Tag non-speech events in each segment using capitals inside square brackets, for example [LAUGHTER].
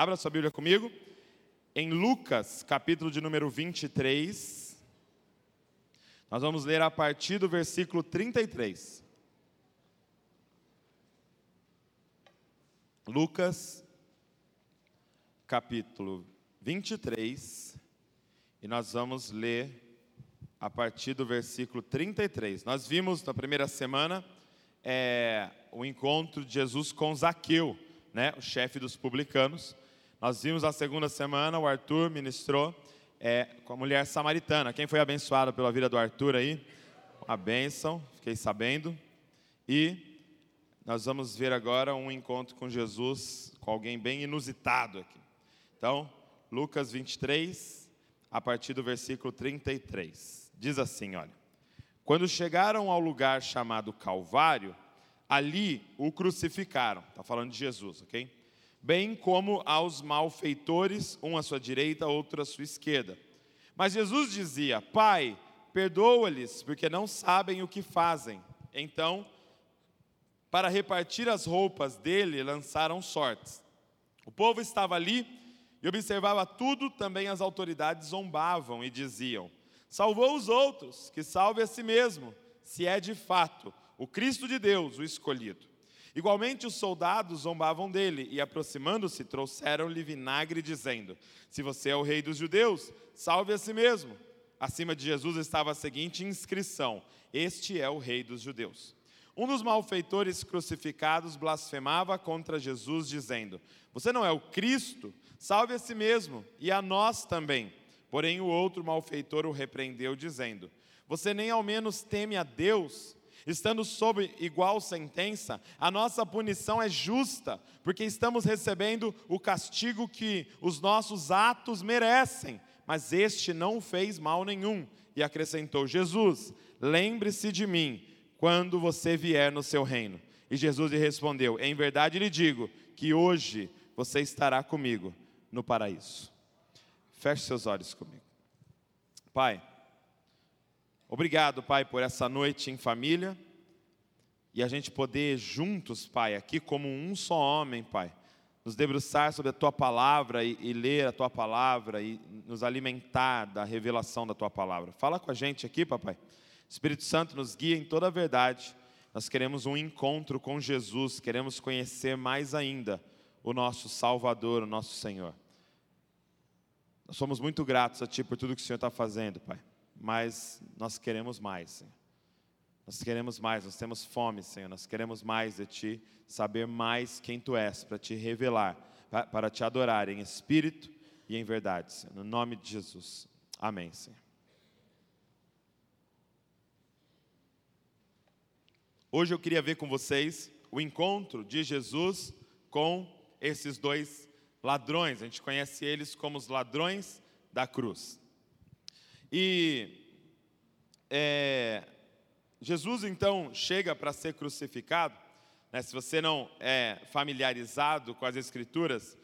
Abra sua Bíblia comigo. Em Lucas, capítulo de número 23. Nós vamos ler a partir do versículo 33. Lucas, capítulo 23. E nós vamos ler a partir do versículo 33. Nós vimos na primeira semana é, o encontro de Jesus com Zaqueu, né, o chefe dos publicanos. Nós vimos a segunda semana, o Arthur ministrou é, com a mulher samaritana. Quem foi abençoado pela vida do Arthur aí? Uma bênção, fiquei sabendo. E nós vamos ver agora um encontro com Jesus, com alguém bem inusitado aqui. Então, Lucas 23, a partir do versículo 33. Diz assim: olha. Quando chegaram ao lugar chamado Calvário, ali o crucificaram. Está falando de Jesus, ok? Bem como aos malfeitores, um à sua direita, outro à sua esquerda. Mas Jesus dizia: Pai, perdoa-lhes, porque não sabem o que fazem. Então, para repartir as roupas dele, lançaram sortes. O povo estava ali e observava tudo, também as autoridades zombavam e diziam: Salvou os outros, que salve a si mesmo, se é de fato o Cristo de Deus, o escolhido. Igualmente, os soldados zombavam dele e, aproximando-se, trouxeram-lhe vinagre, dizendo: Se você é o rei dos judeus, salve a si mesmo. Acima de Jesus estava a seguinte inscrição: Este é o rei dos judeus. Um dos malfeitores crucificados blasfemava contra Jesus, dizendo: Você não é o Cristo? Salve a si mesmo e a nós também. Porém, o outro malfeitor o repreendeu, dizendo: Você nem ao menos teme a Deus? Estando sob igual sentença, a nossa punição é justa, porque estamos recebendo o castigo que os nossos atos merecem, mas este não fez mal nenhum. E acrescentou: Jesus, lembre-se de mim quando você vier no seu reino. E Jesus lhe respondeu: Em verdade lhe digo que hoje você estará comigo no paraíso. Feche seus olhos comigo. Pai, Obrigado, Pai, por essa noite em família e a gente poder juntos, Pai, aqui como um só homem, Pai, nos debruçar sobre a Tua palavra e, e, ler a Tua palavra e nos alimentar da revelação da Tua palavra. Fala com a gente aqui, Papai. Espírito Santo nos guia em toda a verdade. Nós queremos um encontro com Jesus, queremos conhecer mais ainda o nosso Salvador, o nosso Senhor. Nós somos muito gratos a Ti por tudo que o Senhor está fazendo, Pai mas nós queremos mais, Senhor. Nós queremos mais, nós temos fome, Senhor. Nós queremos mais de Ti, saber mais quem Tu és, para Te revelar, para Te adorar em espírito e em verdade, Senhor. No nome de Jesus. Amém, Senhor. Hoje eu queria ver com vocês o encontro de Jesus com esses dois ladrões. A gente conhece eles como os ladrões da cruz. E é, Jesus então chega para ser crucificado. Né, se você não é familiarizado com as Escrituras,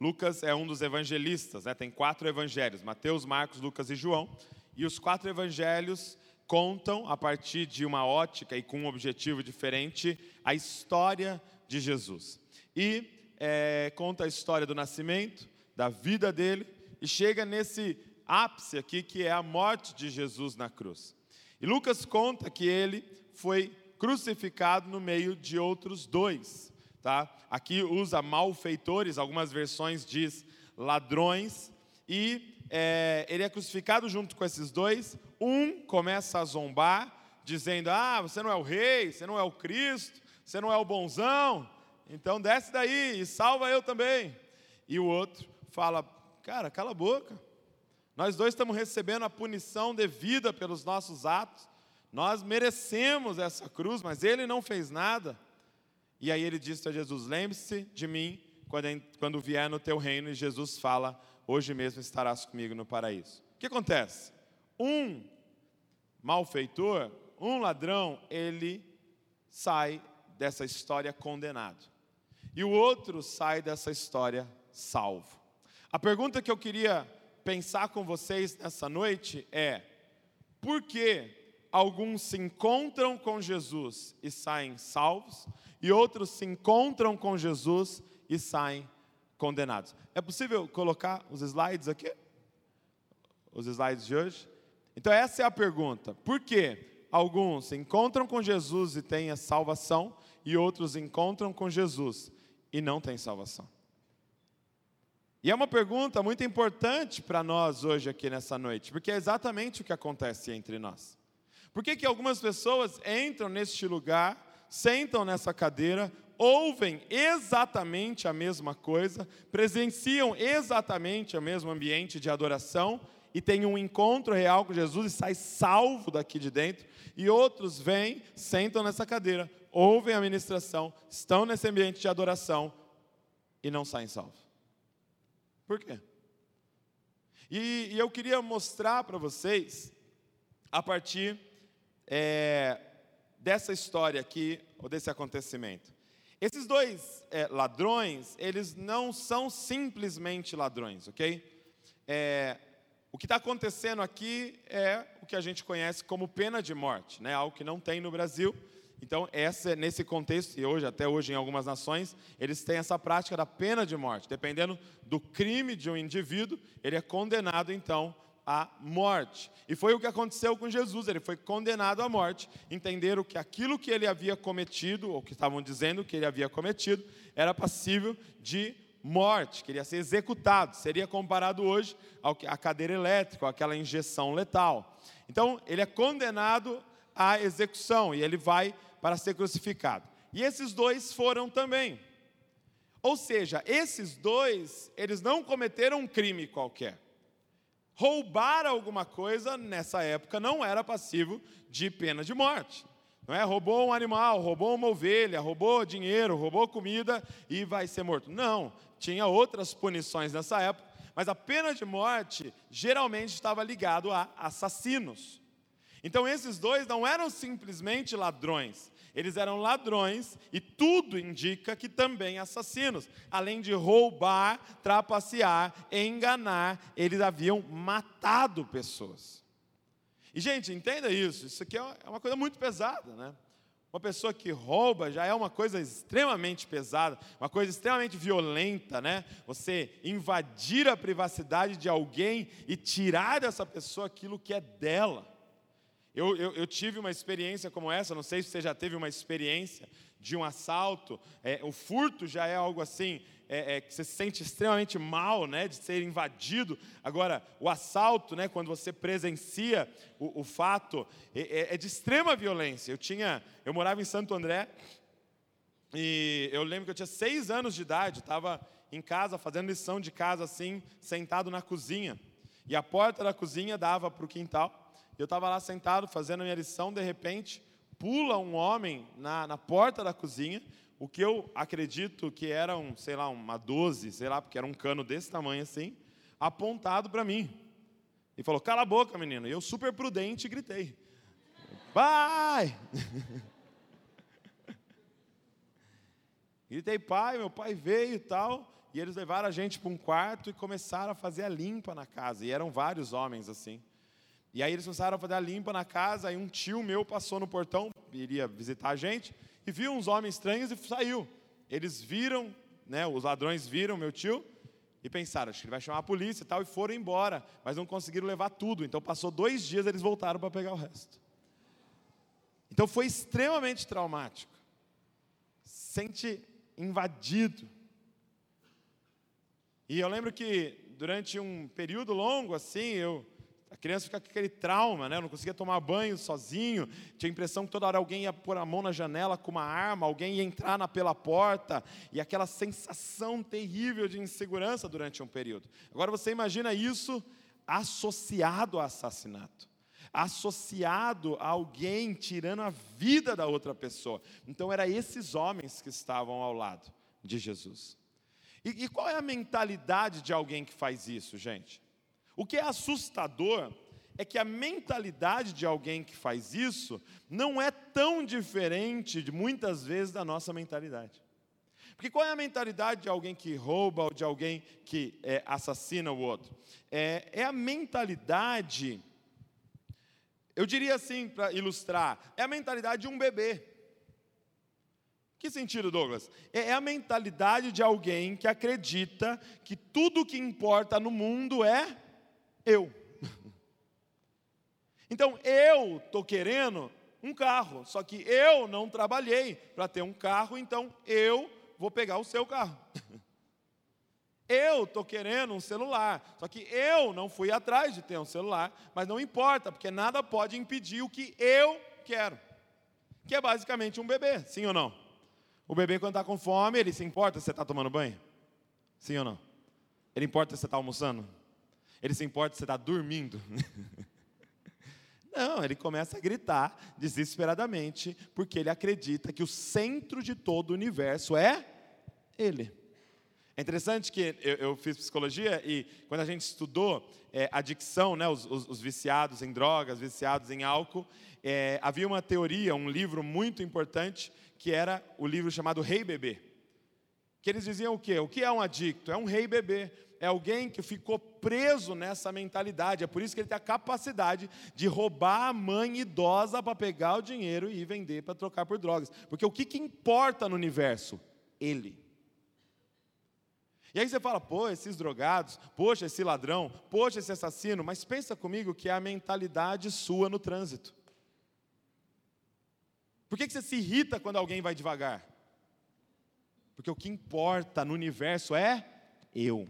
Lucas é um dos evangelistas, né, tem quatro evangelhos: Mateus, Marcos, Lucas e João. E os quatro evangelhos contam, a partir de uma ótica e com um objetivo diferente, a história de Jesus. E é, conta a história do nascimento, da vida dele, e chega nesse ápice aqui, que é a morte de Jesus na cruz. E Lucas conta que ele foi crucificado no meio de outros dois. Tá? Aqui usa malfeitores, algumas versões diz ladrões, e é, ele é crucificado junto com esses dois. Um começa a zombar, dizendo: Ah, você não é o rei, você não é o Cristo, você não é o bonzão, então desce daí e salva eu também. E o outro fala: Cara, cala a boca, nós dois estamos recebendo a punição devida pelos nossos atos. Nós merecemos essa cruz, mas ele não fez nada. E aí ele disse a Jesus: Lembre-se de mim quando, vier no teu reino. E Jesus fala: Hoje mesmo estarás comigo no paraíso. O que acontece? Um malfeitor, um ladrão, ele sai dessa história condenado. E o outro sai dessa história salvo. A pergunta que eu queria pensar com vocês nessa noite é: por que alguns se encontram com Jesus e saem salvos, e outros se encontram com Jesus e saem condenados. É possível colocar os slides aqui? Os slides de hoje? Então, essa é a pergunta. Por que alguns encontram com Jesus e têm a salvação, e outros encontram com Jesus e não têm salvação? E é uma pergunta muito importante para nós hoje aqui nessa noite, porque é exatamente o que acontece entre nós. Por que, que algumas pessoas entram neste lugar, sentam nessa cadeira, ouvem exatamente a mesma coisa, presenciam exatamente o mesmo ambiente de adoração e têm um encontro real com Jesus e sai salvo daqui de dentro, e outros vêm, sentam nessa cadeira, ouvem a ministração, estão nesse ambiente de adoração e não saem salvos. Por quê? E, e eu queria mostrar para vocês, a partir é, dessa história aqui, ou desse acontecimento. Esses dois é, ladrões, eles não são simplesmente ladrões, ok? É, o que está acontecendo aqui é o que a gente conhece como pena de morte, né? algo que não tem no Brasil. Então, essa, nesse contexto, e hoje, até hoje, em algumas nações, eles têm essa prática da pena de morte. Dependendo do crime de um indivíduo, ele é condenado, então, à morte. E foi o que aconteceu com Jesus, ele foi condenado à morte. Entenderam que aquilo que ele havia cometido, ou que estavam dizendo que ele havia cometido, era passível de morte, queria ser executado. Seria comparado hoje à cadeira elétrica, àquela injeção letal. Então, ele é condenado à execução e ele vai para ser crucificado. E esses dois foram também. Ou seja, esses dois, eles não cometeram um crime qualquer. Roubar alguma coisa nessa época não era passivo de pena de morte. Não é? Roubou um animal, roubou uma ovelha, roubou dinheiro, roubou comida e vai ser morto. Não, tinha outras punições nessa época, mas a pena de morte geralmente estava ligado a assassinos. Então esses dois não eram simplesmente ladrões, eles eram ladrões e tudo indica que também assassinos. Além de roubar, trapacear, enganar, eles haviam matado pessoas. E gente, entenda isso, isso aqui é, é uma coisa muito pesada, né? Uma pessoa que rouba já é uma coisa extremamente pesada, uma coisa extremamente violenta, né? Você invadir a privacidade de alguém e tirar dessa pessoa aquilo que é dela. Eu, eu, eu, tive uma experiência como essa, não sei se você já teve uma experiência de um assalto. É, o furto já é algo assim, é, é, que você se sente extremamente mal, né, de ser invadido. Agora, o assalto, né, quando você presencia o, o fato, é, é, é de extrema violência. Eu tinha, eu morava em Santo André e eu lembro que eu tinha seis anos de idade, estava em casa fazendo lição de casa assim, sentado na cozinha. E a porta da cozinha dava para o quintal. Eu estava lá sentado fazendo a minha lição, de repente, pula um homem na, na porta da cozinha, o que eu acredito que era um, sei lá, uma 12, sei lá, porque era um cano desse tamanho assim, apontado para mim. E falou: "Cala a boca, menino". E eu super prudente gritei: "Pai!" [LAUGHS] Gritei: "Pai", meu pai veio e tal, e eles levaram a gente para um quarto e começaram a fazer a limpa na casa. E eram vários homens assim. E aí eles começaram a fazer a limpa na casa, aí um tio meu passou no portão, iria visitar a gente, e viu uns homens estranhos e saiu. Eles viram, né, os ladrões viram meu tio, e pensaram, acho que ele vai chamar a polícia e tal, e foram embora, mas não conseguiram levar tudo. Então passou dois dias, eles voltaram para pegar o resto. Então foi extremamente traumático. Sente invadido. E eu lembro que durante um período longo assim, eu a criança fica com aquele trauma, né? não conseguia tomar banho sozinho, tinha a impressão que toda hora alguém ia pôr a mão na janela com uma arma, alguém ia entrar na, pela porta, e aquela sensação terrível de insegurança durante um período. Agora você imagina isso associado a assassinato, associado a alguém tirando a vida da outra pessoa. Então, eram esses homens que estavam ao lado de Jesus. E, e qual é a mentalidade de alguém que faz isso, gente? O que é assustador é que a mentalidade de alguém que faz isso não é tão diferente, de, muitas vezes, da nossa mentalidade. Porque qual é a mentalidade de alguém que rouba ou de alguém que é, assassina o outro? É, é a mentalidade, eu diria assim, para ilustrar, é a mentalidade de um bebê. Que sentido, Douglas? É a mentalidade de alguém que acredita que tudo que importa no mundo é eu. [LAUGHS] Então eu estou querendo um carro, só que eu não trabalhei para ter um carro, então eu vou pegar o seu carro. [LAUGHS] Eu estou querendo um celular, só que eu não fui atrás de ter um celular, mas não importa, porque nada pode impedir o que eu quero, que é basicamente um bebê, sim ou não? O bebê, quando está com fome, ele se importa se você está tomando banho? Sim ou não? Ele importa se você está almoçando? Ele se importa se você está dormindo? [LAUGHS] Não, ele começa a gritar desesperadamente, porque ele acredita que o centro de todo o universo é ele. É interessante que eu, eu fiz psicologia e quando a gente estudou é, adicção, né, os, os, os, viciados em drogas, viciados em álcool, é, havia uma teoria, um livro muito importante, que era o livro chamado Rei Bebê. Que eles diziam o quê? O que é um adicto? É um rei bebê. É alguém que ficou preso nessa mentalidade. É por isso que ele tem a capacidade de roubar a mãe idosa para pegar o dinheiro e vender para trocar por drogas. Porque o que, que importa no universo? Ele. E aí você fala, pô, esses drogados, poxa, esse ladrão, poxa, esse assassino, mas pensa comigo que é a mentalidade sua no trânsito. Por que, que você se irrita quando alguém vai devagar? Porque o que importa no universo é eu.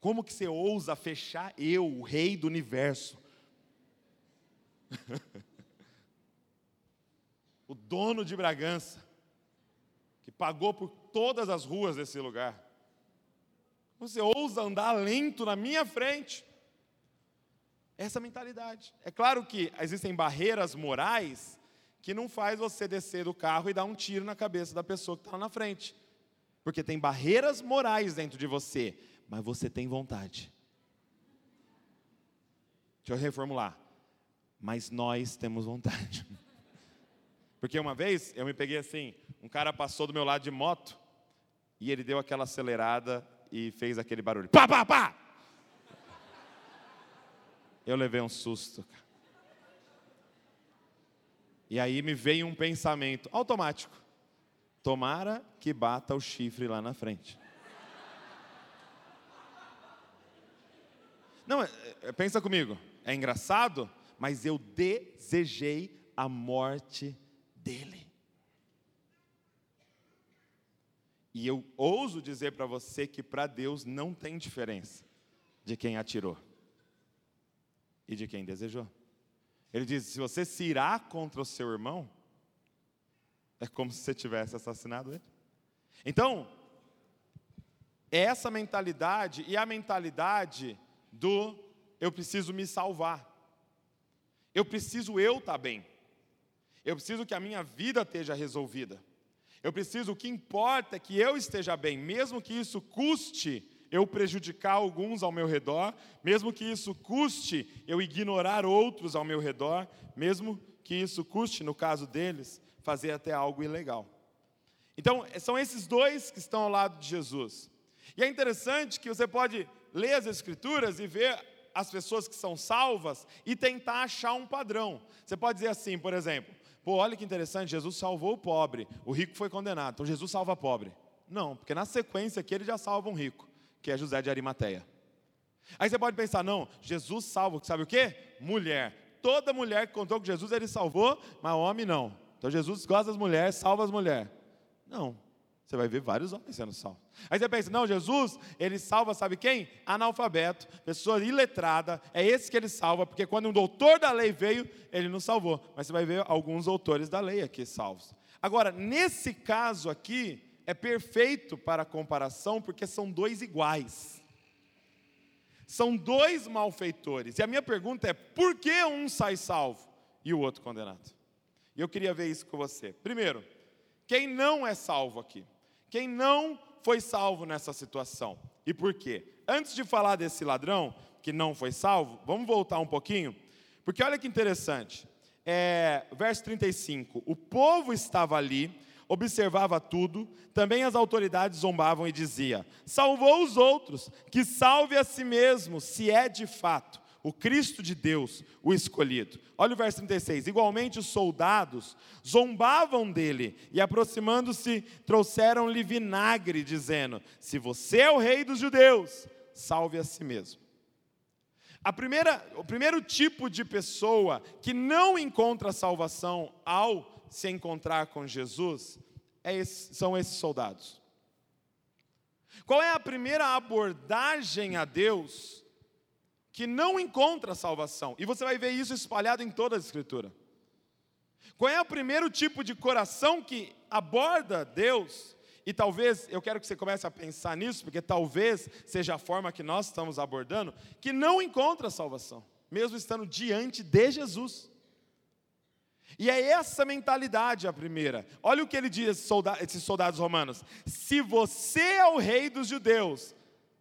Como que você ousa fechar eu, o rei do universo? [LAUGHS] o dono de Bragança, que pagou por todas as ruas desse lugar. Você ousa andar lento na minha frente. Essa mentalidade. É claro que existem barreiras morais que não faz você descer do carro e dar um tiro na cabeça da pessoa que está lá na frente. Porque tem barreiras morais dentro de você, mas você tem vontade. Deixa eu reformular. Mas nós temos vontade. [LAUGHS] Porque uma vez eu me peguei assim, um cara passou do meu lado de moto e ele deu aquela acelerada e fez aquele barulho. Pá, pá, pá! Eu levei um susto. E aí me veio um pensamento automático. Tomara que bata o chifre lá na frente. Não, é, é, pensa comigo. É engraçado, mas eu desejei a morte dele. E eu ouso dizer para você que para Deus não tem diferença de quem atirou e de quem desejou. Ele diz: se você se irá contra o seu irmão, é como se você tivesse assassinado ele. Então, é essa mentalidade e a mentalidade do eu preciso me salvar. Eu preciso eu estar tá bem. Eu preciso que a minha vida esteja resolvida. Eu preciso, o que importa é que eu esteja bem, mesmo que isso custe eu prejudicar alguns ao meu redor, mesmo que isso custe eu ignorar outros ao meu redor, mesmo que isso custe, no caso deles, fazer até algo ilegal. Então, são esses dois que estão ao lado de Jesus. E é interessante que você pode ler as Escrituras e ver as pessoas que são salvas e tentar achar um padrão. Você pode dizer assim, por exemplo, pô, olha que interessante, Jesus salvou o pobre, o rico foi condenado, então Jesus salva o pobre. Não, porque na sequência aqui ele já salva um rico que é José de Arimateia. Aí você pode pensar, não, Jesus salva, sabe o que? Mulher. Toda mulher que contou com Jesus ele salvou, mas homem não. Então Jesus gosta das mulheres, salva as mulheres. Não. Você vai ver vários homens sendo salvos. Aí você pensa, não, Jesus, ele salva, sabe quem? Analfabeto, pessoa iletrada, é esse que ele salva, porque quando um doutor da lei veio, ele não salvou. Mas você vai ver alguns autores da lei aqui salvos. Agora, nesse caso aqui, é perfeito para a comparação porque são dois iguais. São dois malfeitores. E a minha pergunta é: por que um sai salvo e o outro condenado? E eu queria ver isso com você. Primeiro, quem não é salvo aqui? Quem não foi salvo nessa situação? E por quê? Antes de falar desse ladrão que não foi salvo, vamos voltar um pouquinho, porque olha que interessante. É, verso 35: O povo estava ali observava tudo, também as autoridades zombavam e dizia: Salvou os outros, que salve a si mesmo, se é de fato o Cristo de Deus, o escolhido. Olha o verso 36. Igualmente os soldados zombavam dele e, aproximando-se, trouxeram-lhe vinagre, dizendo: Se você é o rei dos judeus, salve a si mesmo. A primeira, o primeiro tipo de pessoa que não encontra salvação ao se encontrar com Jesus é esse, são esses soldados. Qual é a primeira abordagem a Deus que não encontra salvação? E você vai ver isso espalhado em toda a Escritura. Qual é o primeiro tipo de coração que aborda Deus? E talvez, eu quero que você comece a pensar nisso, porque talvez seja a forma que nós estamos abordando, que não encontra salvação, mesmo estando diante de Jesus. E é essa mentalidade a primeira. Olha o que ele diz, esses soldados romanos: se você é o rei dos judeus,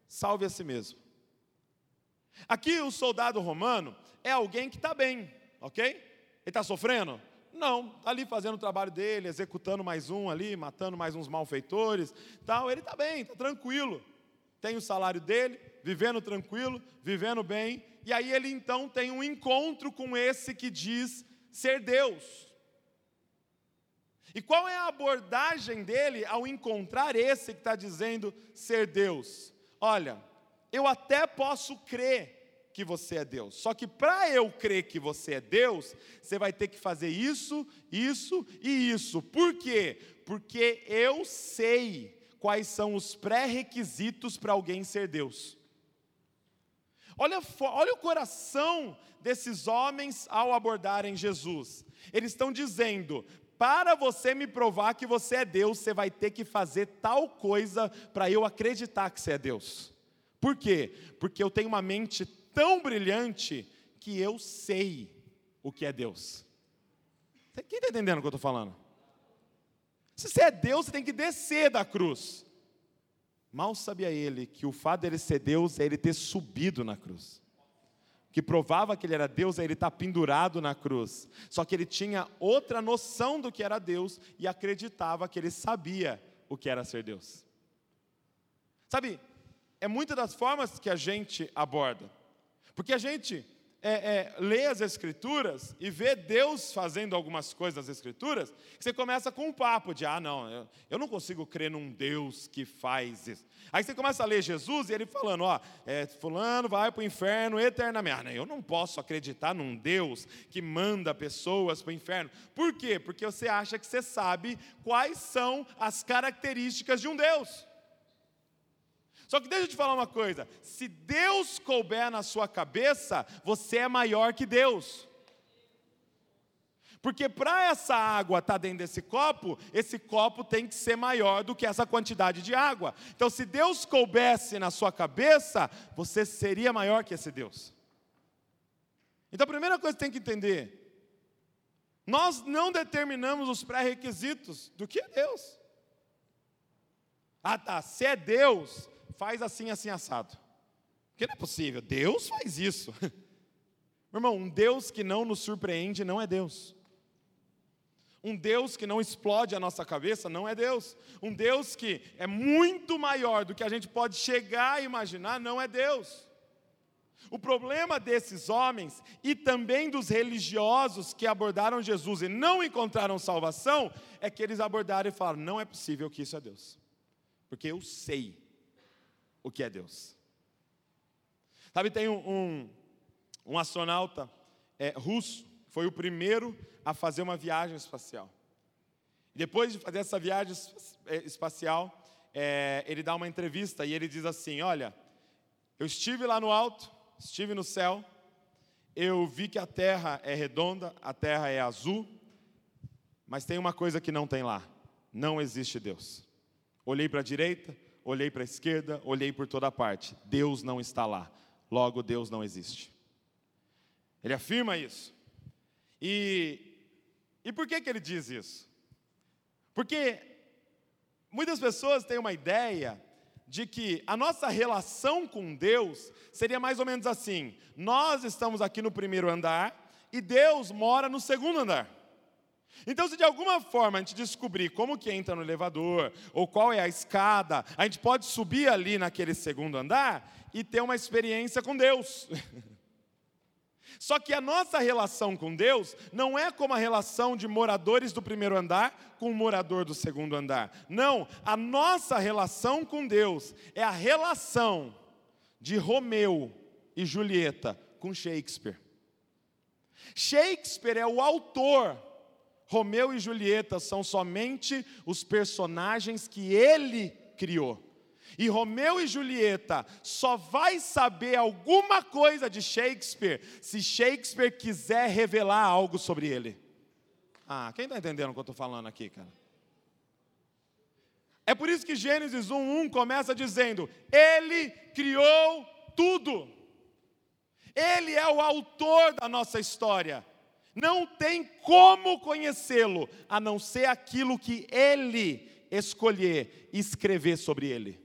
salve a si mesmo. Aqui o soldado romano é alguém que está bem, ok? Ele está sofrendo? Não, está ali fazendo o trabalho dele, executando mais um ali, matando mais uns malfeitores, tal. Ele está bem, está tranquilo. Tem o salário dele, vivendo tranquilo, vivendo bem. E aí ele então tem um encontro com esse que diz ser Deus. E qual é a abordagem dele ao encontrar esse que está dizendo ser Deus? Olha, eu até posso crer que você é Deus. Só que para eu crer que você é Deus, você vai ter que fazer isso, isso e isso. Por quê? Porque eu sei quais são os pré-requisitos para alguém ser Deus. Olha, olha o coração desses homens ao abordarem Jesus. Eles estão dizendo: para você me provar que você é Deus, você vai ter que fazer tal coisa para eu acreditar que você é Deus. Por quê? Porque eu tenho uma mente tão brilhante que eu sei o que é Deus. Quem está entendendo o que eu estou falando? Se você é Deus, você tem que descer da cruz. Mal sabia ele que o fato dele ser Deus é ele ter subido na cruz. O que provava que ele era Deus é ele estar pendurado na cruz. Só que ele tinha outra noção do que era Deus e acreditava que ele sabia o que era ser Deus. Sabe, é muitas das formas que a gente aborda. Porque a gente é, é, lê as Escrituras e vê Deus fazendo algumas coisas nas Escrituras, você começa com um papo de, ah, não, eu, eu não consigo crer num Deus que faz isso. Aí você começa a ler Jesus e ele falando, ó, é, fulano vai para o inferno eternamente. Ah, eu não posso acreditar num Deus que manda pessoas para o inferno. Por quê? Porque você acha que você sabe quais são as características de um Deus. Só que deixa eu te falar uma coisa: se Deus couber na sua cabeça, você é maior que Deus. Porque para essa água estar tá dentro desse copo, esse copo tem que ser maior do que essa quantidade de água. Então, se Deus coubesse na sua cabeça, você seria maior que esse Deus. Então, a primeira coisa que tem que entender: nós não determinamos os pré-requisitos do que é Deus. Ah, tá, se é Deus, faz assim, assim, assado. Porque não é possível, Deus faz isso. [LAUGHS] Meu irmão, um Deus que não nos surpreende não é Deus. Um Deus que não explode a nossa cabeça não é Deus. Um Deus que é muito maior do que a gente pode chegar a imaginar não é Deus. O problema desses homens e também dos religiosos que abordaram Jesus e não encontraram salvação é que eles abordaram e falaram: não é possível que isso é Deus, porque eu sei o que é Deus. Sabe, tem um, um, um astronauta é, russo, foi o primeiro a fazer uma viagem espacial. Depois de fazer essa viagem é, espacial, é, ele dá uma entrevista e ele diz assim: Olha, eu estive lá no alto, estive no céu, eu vi que a terra é redonda, a terra é azul, mas tem uma coisa que não tem lá: não existe Deus. Olhei para a direita, olhei para a esquerda, olhei por toda parte. Deus não está lá. Logo, Deus não existe. Ele afirma isso. E, e por que, que ele diz isso? Porque muitas pessoas têm uma ideia de que a nossa relação com Deus seria mais ou menos assim: nós estamos aqui no primeiro andar e Deus mora no segundo andar. Então, se de alguma forma a gente descobrir como que entra no elevador, ou qual é a escada, a gente pode subir ali naquele segundo andar e ter uma experiência com Deus. [LAUGHS] Só que a nossa relação com Deus não é como a relação de moradores do primeiro andar com o morador do segundo andar. Não, a nossa relação com Deus é a relação de Romeu e Julieta com Shakespeare. Shakespeare é o autor. Romeu e Julieta são somente os personagens que ele criou. E Romeu e Julieta só vai saber alguma coisa de Shakespeare se Shakespeare quiser revelar algo sobre ele. Ah, quem está entendendo o que eu estou falando aqui, cara? É por isso que Gênesis 1:1 começa dizendo: Ele criou tudo. Ele é o autor da nossa história. Não tem como conhecê-lo a não ser aquilo que ele escolher escrever sobre ele.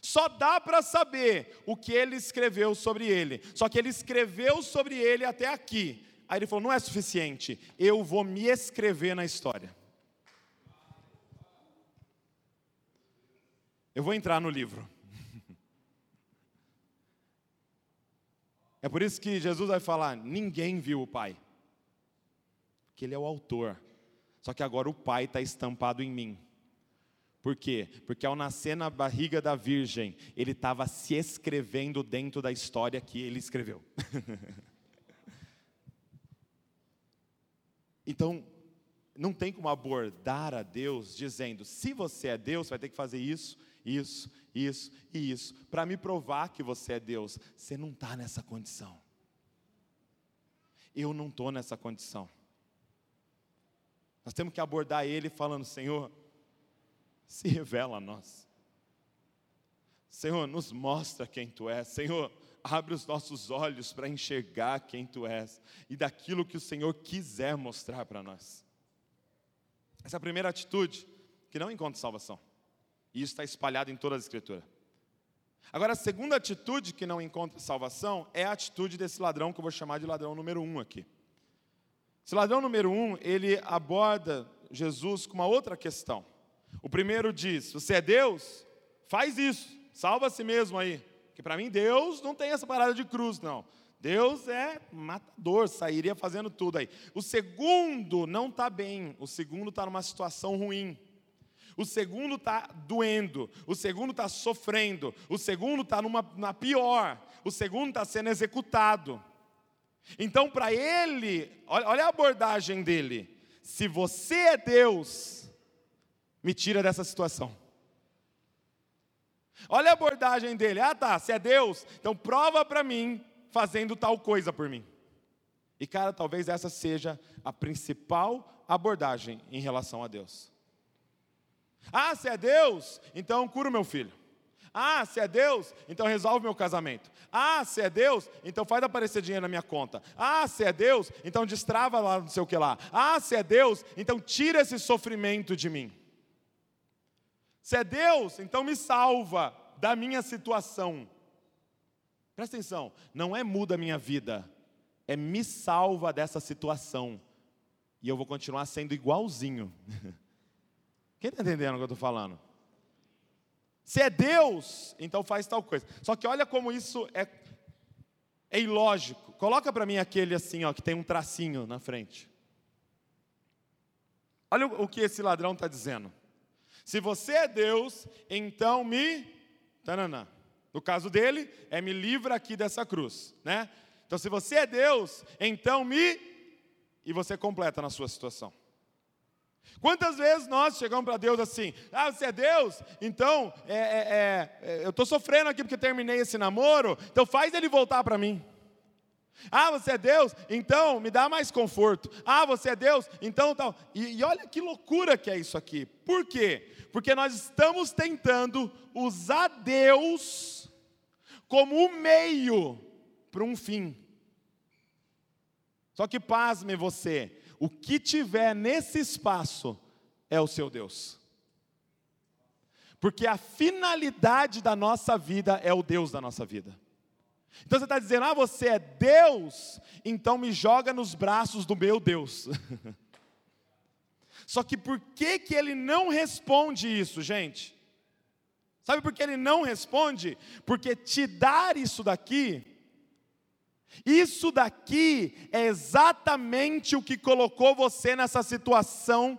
Só dá para saber o que ele escreveu sobre ele. Só que ele escreveu sobre ele até aqui. Aí ele falou: não é suficiente, eu vou me escrever na história. Eu vou entrar no livro. É por isso que Jesus vai falar: ninguém viu o Pai, porque Ele é o autor. Só que agora o Pai está estampado em mim. Por quê? Porque ao nascer na barriga da Virgem, ele estava se escrevendo dentro da história que ele escreveu. [LAUGHS] então, não tem como abordar a Deus dizendo: se você é Deus, vai ter que fazer isso, isso, isso e isso, para me provar que você é Deus. Você não está nessa condição. Eu não estou nessa condição. Nós temos que abordar Ele falando: Senhor, se revela a nós. Senhor, nos mostra quem tu és. Senhor, abre os nossos olhos para enxergar quem tu és e daquilo que o Senhor quiser mostrar para nós. Essa é a primeira atitude que não encontra salvação. E isso está espalhado em toda a Escritura. Agora, a segunda atitude que não encontra salvação é a atitude desse ladrão que eu vou chamar de ladrão número um aqui. Esse ladrão número um, ele aborda Jesus com uma outra questão. O primeiro diz: Você é Deus? Faz isso, salva a si mesmo aí. Que para mim, Deus não tem essa parada de cruz, não. Deus é matador, sairia fazendo tudo aí. O segundo não está bem, o segundo está numa situação ruim. O segundo está doendo, o segundo está sofrendo, o segundo está na pior, o segundo está sendo executado. Então, para ele, olha, olha a abordagem dele: se você é Deus, me tira dessa situação. Olha a abordagem dele. Ah, tá, se é Deus, então prova para mim fazendo tal coisa por mim. E cara, talvez essa seja a principal abordagem em relação a Deus. Ah, se é Deus, então cura o meu filho. Ah, se é Deus, então resolve meu casamento. Ah, se é Deus, então faz aparecer dinheiro na minha conta. Ah, se é Deus, então destrava lá não sei o que lá. Ah, se é Deus, então tira esse sofrimento de mim. Se é Deus, então me salva da minha situação. Presta atenção, não é muda a minha vida, é me salva dessa situação. E eu vou continuar sendo igualzinho. [LAUGHS] Quem está entendendo o que eu estou falando? Se é Deus, então faz tal coisa. Só que olha como isso é, é ilógico. Coloca para mim aquele assim, ó, que tem um tracinho na frente. Olha o que esse ladrão está dizendo. Se você é Deus, então me. Tananã. No caso dele, é me livra aqui dessa cruz, né? Então, se você é Deus, então me. E você completa na sua situação. Quantas vezes nós chegamos para Deus assim, ah, você é Deus? Então, é, é, é, eu estou sofrendo aqui porque terminei esse namoro, então faz ele voltar para mim. Ah, você é Deus? Então me dá mais conforto. Ah, você é Deus? Então tal. E, e olha que loucura que é isso aqui. Por quê? Porque nós estamos tentando usar Deus como um meio para um fim. Só que pasme você, o que tiver nesse espaço é o seu Deus. Porque a finalidade da nossa vida é o Deus da nossa vida. Então você está dizendo, ah, você é Deus, então me joga nos braços do meu Deus. [LAUGHS] Só que por que, que ele não responde isso, gente? Sabe por que ele não responde? Porque te dar isso daqui Isso daqui é exatamente o que colocou você nessa situação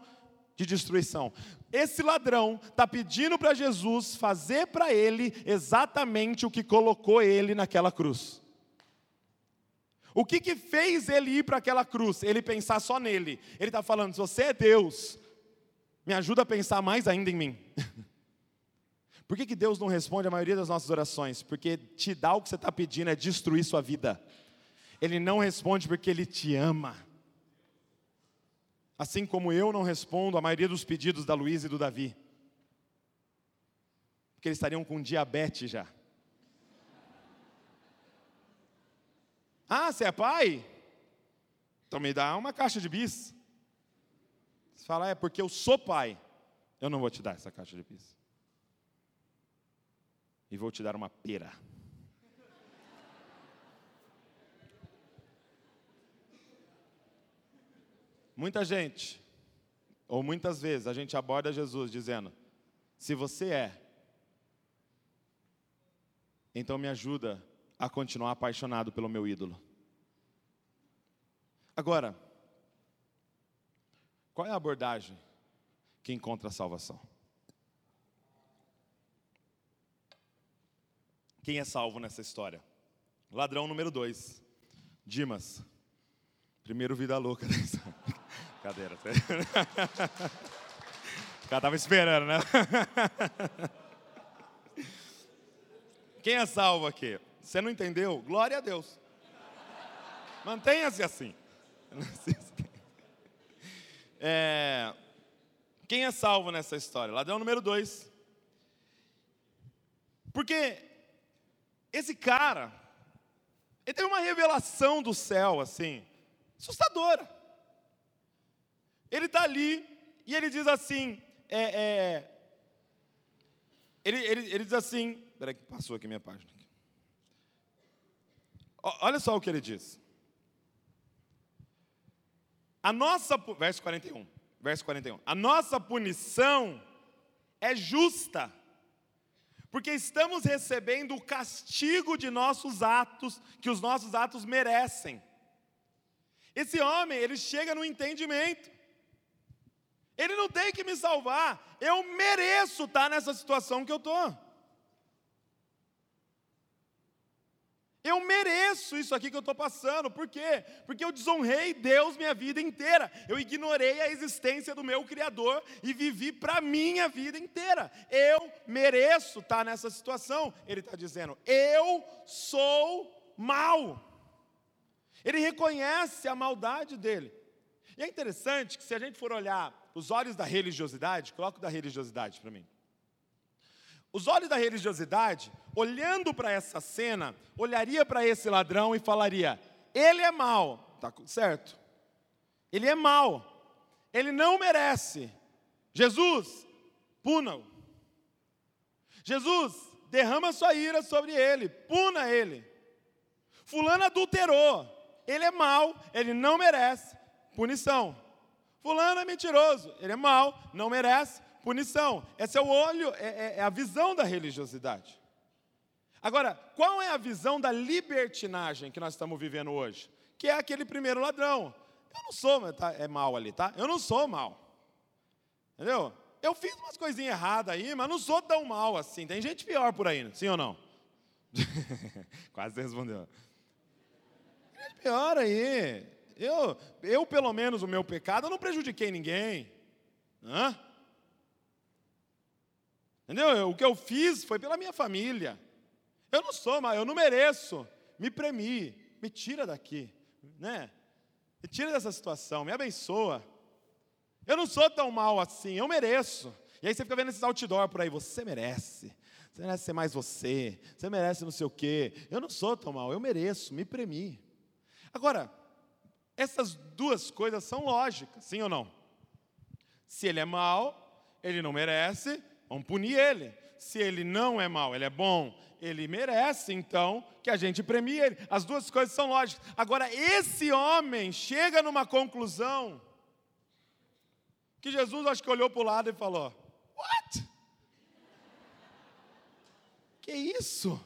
de destruição. Esse ladrão está pedindo para Jesus fazer para ele exatamente o que colocou ele naquela cruz. O que, que fez ele ir para aquela cruz? Ele pensar só nele. Ele está falando: se você é Deus, me ajuda a pensar mais ainda em mim. [LAUGHS] Por que, que Deus não responde a maioria das nossas orações? Porque te dá o que você está pedindo é destruir sua vida. Ele não responde porque Ele te ama. Assim como eu não respondo a maioria dos pedidos da Luísa e do Davi. Porque eles estariam com diabetes já. Ah, você é pai? Então me dá uma caixa de bis. Você fala, é porque eu sou pai. Eu não vou te dar essa caixa de bis. E vou te dar uma pera. Muita gente, ou muitas vezes, a gente aborda Jesus dizendo: se você é, então me ajuda a continuar apaixonado pelo meu ídolo. Agora, qual é a abordagem que encontra a salvação? Quem é salvo nessa história? Ladrão número dois, Dimas. Primeiro vida louca dessa. [LAUGHS] Cadeira. O cara tava esperando, né? [LAUGHS] Quem é salvo aqui? Você não entendeu? Glória a Deus. Mantenha-se assim. É, quem é salvo nessa história? Ladrão número dois. Porque esse cara, ele teve uma revelação do céu, assim, assustadora. Ele está ali e ele diz assim: é, é, ele, ele, ele diz assim, peraí que passou aqui minha página. Olha só o que ele diz. A nossa, verso 41, verso 41. A nossa punição é justa, porque estamos recebendo o castigo de nossos atos, que os nossos atos merecem. Esse homem, ele chega no entendimento. Ele não tem que me salvar. Eu mereço estar nessa situação que eu estou. Eu mereço isso aqui que eu estou passando. Por quê? Porque eu desonrei Deus minha vida inteira. Eu ignorei a existência do meu Criador e vivi para minha vida inteira. Eu mereço estar nessa situação. Ele está dizendo: eu sou mal. Ele reconhece a maldade dele. E é interessante que se a gente for olhar os olhos da religiosidade, coloca o da religiosidade para mim. Os olhos da religiosidade, olhando para essa cena, olharia para esse ladrão e falaria: ele é mau, tá certo? Ele é mau, ele não merece. Jesus, puna-o. Jesus, derrama sua ira sobre ele, puna ele. Fulano adulterou, ele é mau, ele não merece punição. Fulano é mentiroso, ele é mau, não merece punição. Esse é o olho, é, é, é a visão da religiosidade. Agora, qual é a visão da libertinagem que nós estamos vivendo hoje? Que é aquele primeiro ladrão. Eu não sou, tá, é mal ali, tá? Eu não sou mal. Entendeu? Eu fiz umas coisinhas erradas aí, mas não sou tão mal assim. Tem gente pior por aí, sim ou não? [LAUGHS] Quase respondeu. Tem gente pior aí. Eu, eu, pelo menos, o meu pecado, eu não prejudiquei ninguém. Hã? Entendeu? O que eu fiz foi pela minha família. Eu não sou, mas eu não mereço. Me premi, me tira daqui, né? Me tira dessa situação, me abençoa. Eu não sou tão mal assim, eu mereço. E aí você fica vendo esses outdoor por aí, você merece. Você merece ser mais você. Você merece não sei o quê. Eu não sou tão mal, eu mereço, me premi. Agora, essas duas coisas são lógicas, sim ou não? Se ele é mal, ele não merece, vamos punir ele. Se ele não é mal, ele é bom, ele merece, então, que a gente premie ele. As duas coisas são lógicas. Agora, esse homem chega numa conclusão que Jesus acho que olhou para o lado e falou: What? Que isso?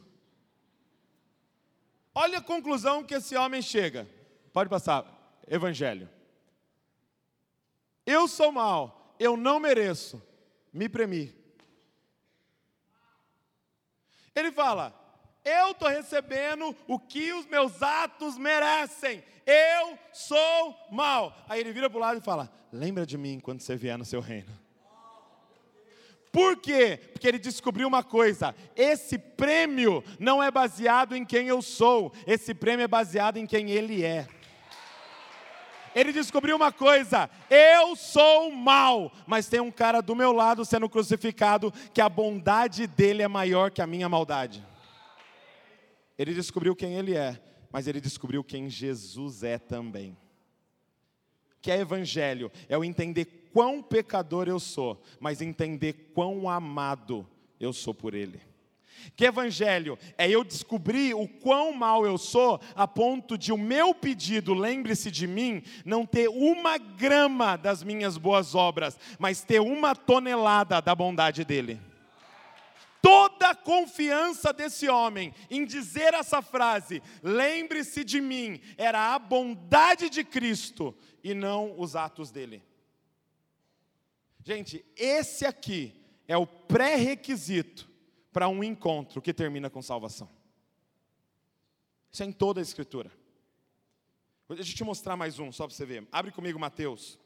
Olha a conclusão que esse homem chega. Pode passar, Evangelho. Eu sou mal, eu não mereço, me premi. Ele fala: Eu estou recebendo o que os meus atos merecem, eu sou mal. Aí ele vira para o lado e fala: Lembra de mim quando você vier no seu reino. Por quê? Porque ele descobriu uma coisa: esse prêmio não é baseado em quem eu sou, esse prêmio é baseado em quem ele é. Ele descobriu uma coisa: eu sou mal, mas tem um cara do meu lado sendo crucificado, que a bondade dele é maior que a minha maldade. Ele descobriu quem ele é, mas ele descobriu quem Jesus é também. Que é evangelho, é o entender quão pecador eu sou, mas entender quão amado eu sou por Ele. Que evangelho é eu descobrir o quão mal eu sou, a ponto de o meu pedido, lembre-se de mim, não ter uma grama das minhas boas obras, mas ter uma tonelada da bondade dele. Toda a confiança desse homem em dizer essa frase, lembre-se de mim, era a bondade de Cristo e não os atos dele. Gente, esse aqui é o pré-requisito para um encontro que termina com salvação. Isso é em toda a Escritura. Deixa eu te mostrar mais um, só para você ver. Abre comigo Mateus.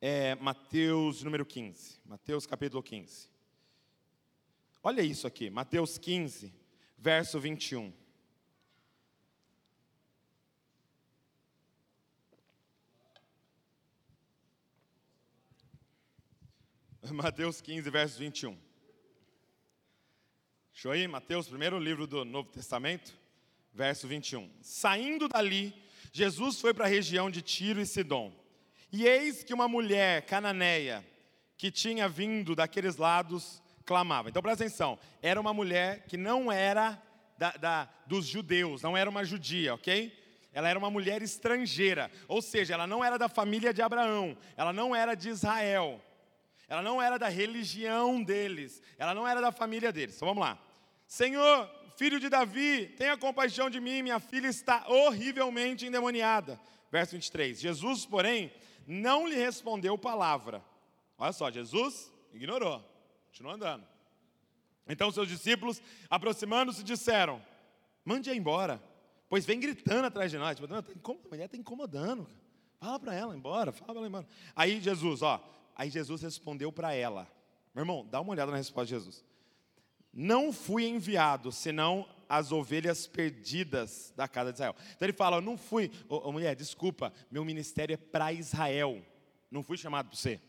É, Mateus número 15. Mateus capítulo 15. Olha isso aqui, Mateus 15, verso 21. Mateus 15, verso 21. Deixa eu ir, Mateus, primeiro livro do Novo Testamento, verso 21. Saindo dali, Jesus foi para a região de Tiro e Sidom. E eis que uma mulher cananeia, que tinha vindo daqueles lados, clamava. Então presta atenção, era uma mulher que não era da, da, dos judeus, não era uma judia, ok? Ela era uma mulher estrangeira, ou seja, ela não era da família de Abraão, ela não era de Israel ela não era da religião deles, ela não era da família deles. Então vamos lá. Senhor, filho de Davi, tenha compaixão de mim, minha filha está horrivelmente endemoniada. Verso 23. Jesus, porém, não lhe respondeu palavra. Olha só, Jesus ignorou, continuou andando. Então seus discípulos, aproximando-se, disseram: Mande-a embora, pois vem gritando atrás de nós. Tipo, a mulher está incomodando. Fala para ela embora, fala para ela embora. Aí Jesus, ó, Aí Jesus respondeu para ela. Meu irmão, dá uma olhada na resposta de Jesus. Não fui enviado, senão as ovelhas perdidas da casa de Israel. Então ele fala: não fui, ô, ô mulher, desculpa, meu ministério é para Israel. Não fui chamado para você.